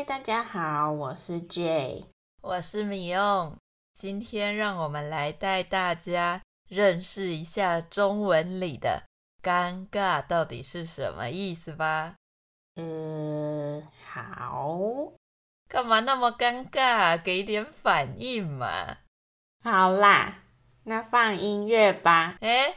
嗨，大家好，我是 Jay，我是米用。今天让我们来带大家认识一下中文里的“尴尬”到底是什么意思吧。呃，好，干嘛那么尴尬？给点反应嘛。好啦，那放音乐吧。诶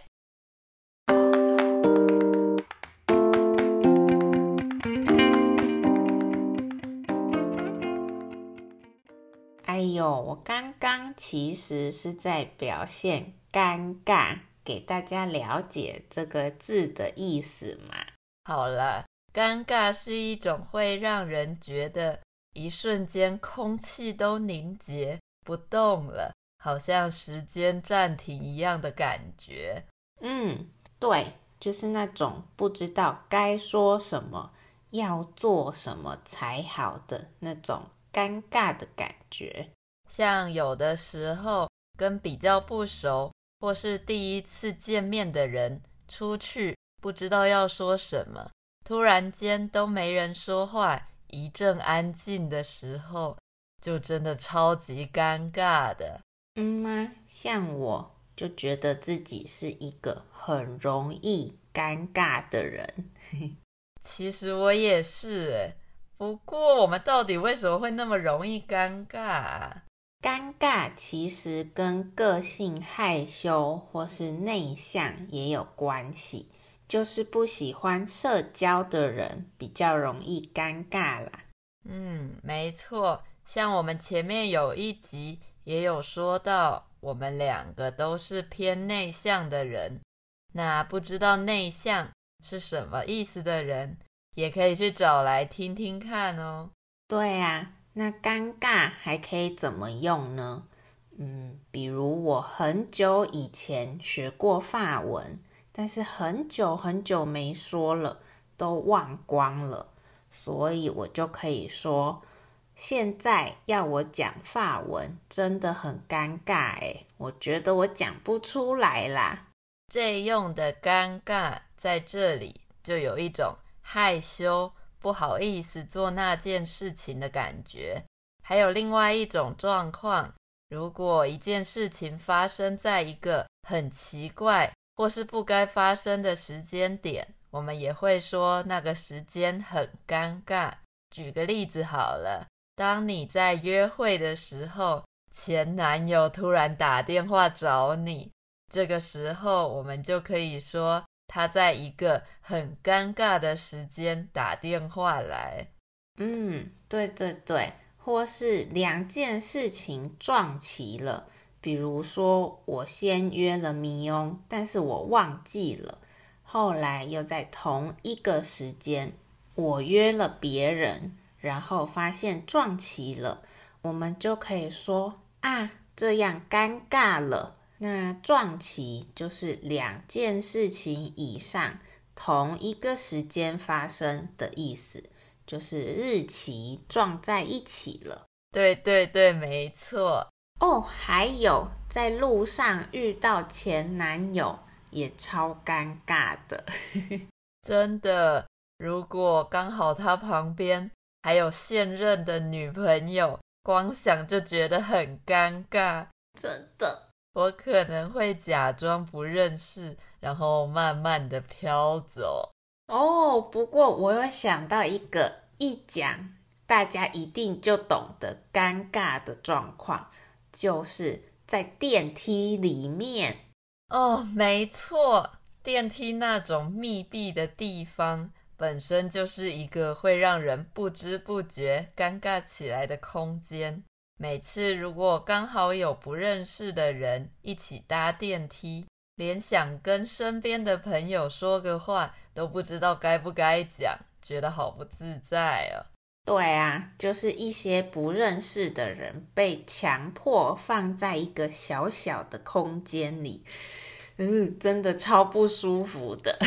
哎呦，我刚刚其实是在表现尴尬，给大家了解这个字的意思嘛。好了，尴尬是一种会让人觉得一瞬间空气都凝结不动了，好像时间暂停一样的感觉。嗯，对，就是那种不知道该说什么、要做什么才好的那种。尴尬的感觉，像有的时候跟比较不熟或是第一次见面的人出去，不知道要说什么，突然间都没人说话，一阵安静的时候，就真的超级尴尬的。嗯吗？像我就觉得自己是一个很容易尴尬的人。其实我也是诶。不过，我们到底为什么会那么容易尴尬啊？尴尬其实跟个性害羞或是内向也有关系，就是不喜欢社交的人比较容易尴尬啦。嗯，没错，像我们前面有一集也有说到，我们两个都是偏内向的人。那不知道内向是什么意思的人，也可以去找来听听看哦。对啊，那尴尬还可以怎么用呢？嗯，比如我很久以前学过法文，但是很久很久没说了，都忘光了，所以我就可以说，现在要我讲法文真的很尴尬诶，我觉得我讲不出来啦。这用的尴尬在这里就有一种。害羞、不好意思做那件事情的感觉，还有另外一种状况，如果一件事情发生在一个很奇怪或是不该发生的时间点，我们也会说那个时间很尴尬。举个例子好了，当你在约会的时候，前男友突然打电话找你，这个时候我们就可以说。他在一个很尴尬的时间打电话来，嗯，对对对，或是两件事情撞齐了，比如说我先约了米翁，但是我忘记了，后来又在同一个时间我约了别人，然后发现撞齐了，我们就可以说啊，这样尴尬了。那撞期就是两件事情以上同一个时间发生的意思，就是日期撞在一起了。对对对，没错。哦，还有在路上遇到前男友也超尴尬的，真的。如果刚好他旁边还有现任的女朋友，光想就觉得很尴尬，真的。我可能会假装不认识，然后慢慢的飘走。哦，不过我有想到一个一讲大家一定就懂得尴尬的状况，就是在电梯里面。哦，没错，电梯那种密闭的地方，本身就是一个会让人不知不觉尴尬起来的空间。每次如果刚好有不认识的人一起搭电梯，连想跟身边的朋友说个话都不知道该不该讲，觉得好不自在哦。对啊，就是一些不认识的人被强迫放在一个小小的空间里，嗯，真的超不舒服的。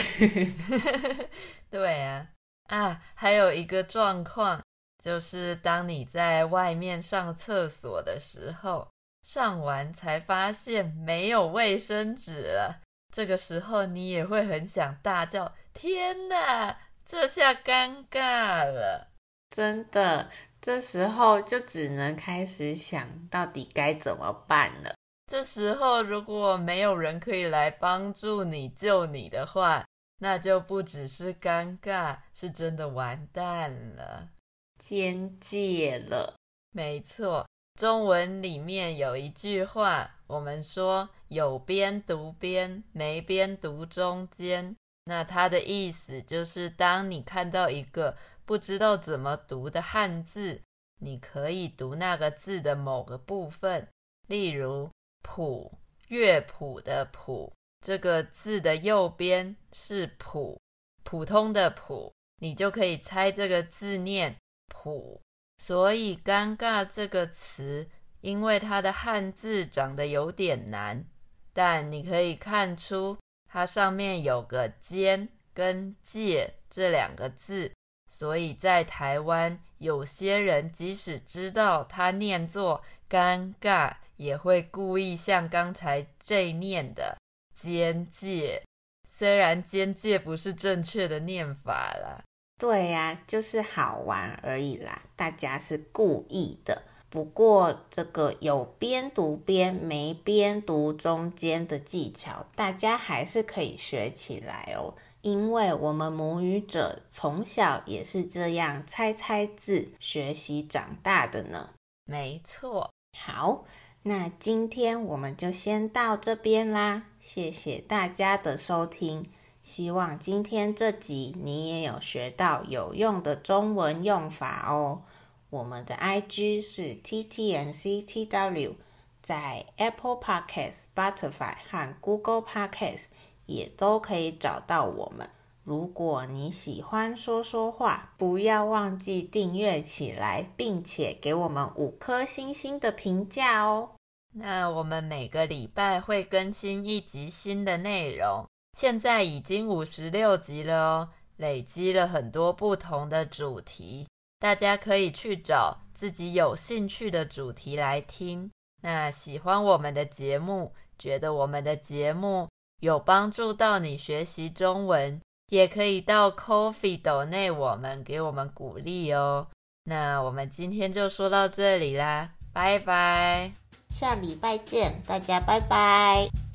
对啊，啊，还有一个状况。就是当你在外面上厕所的时候，上完才发现没有卫生纸了，这个时候你也会很想大叫：“天哪，这下尴尬了！”真的，这时候就只能开始想到底该怎么办了。这时候如果没有人可以来帮助你、救你的话，那就不只是尴尬，是真的完蛋了，边界了。没错。中文里面有一句话，我们说有边读边，没边读中间。那它的意思就是，当你看到一个不知道怎么读的汉字，你可以读那个字的某个部分。例如“谱”，乐谱的“谱”这个字的右边是“普”，普通的“普”，你就可以猜这个字念“谱”。所以“尴尬”这个词，因为它的汉字长得有点难，但你可以看出它上面有个“间”跟“介”这两个字，所以在台湾，有些人即使知道它念作“尴尬”，也会故意像刚才这念的“间介”，虽然“间介”不是正确的念法了。对呀、就是好玩而已啦，大家是故意的。不过这个有边读边，没边读中间的技巧，大家还是可以学起来哦。因为我们母语者从小也是这样猜猜字学习长大的呢。没错。好，那今天我们就先到这边啦，谢谢大家的收听。希望今天这集你也有学到有用的中文用法哦。我们的 IG 是 TTMCTW，在 Apple Podcast、Spotify 和 Google Podcast 也都可以找到我们。如果你喜欢说说话，不要忘记订阅起来，并且给我们五颗星星的评价哦。那我们每个礼拜会更新一集新的内容。现在已经五十六集了哦，累积了很多不同的主题，大家可以去找自己有兴趣的主题来听。那喜欢我们的节目，觉得我们的节目有帮助到你学习中文，也可以到 Coffee 斗内我们给我们鼓励哦。那我们今天就说到这里啦，拜拜，下礼拜见，大家拜拜。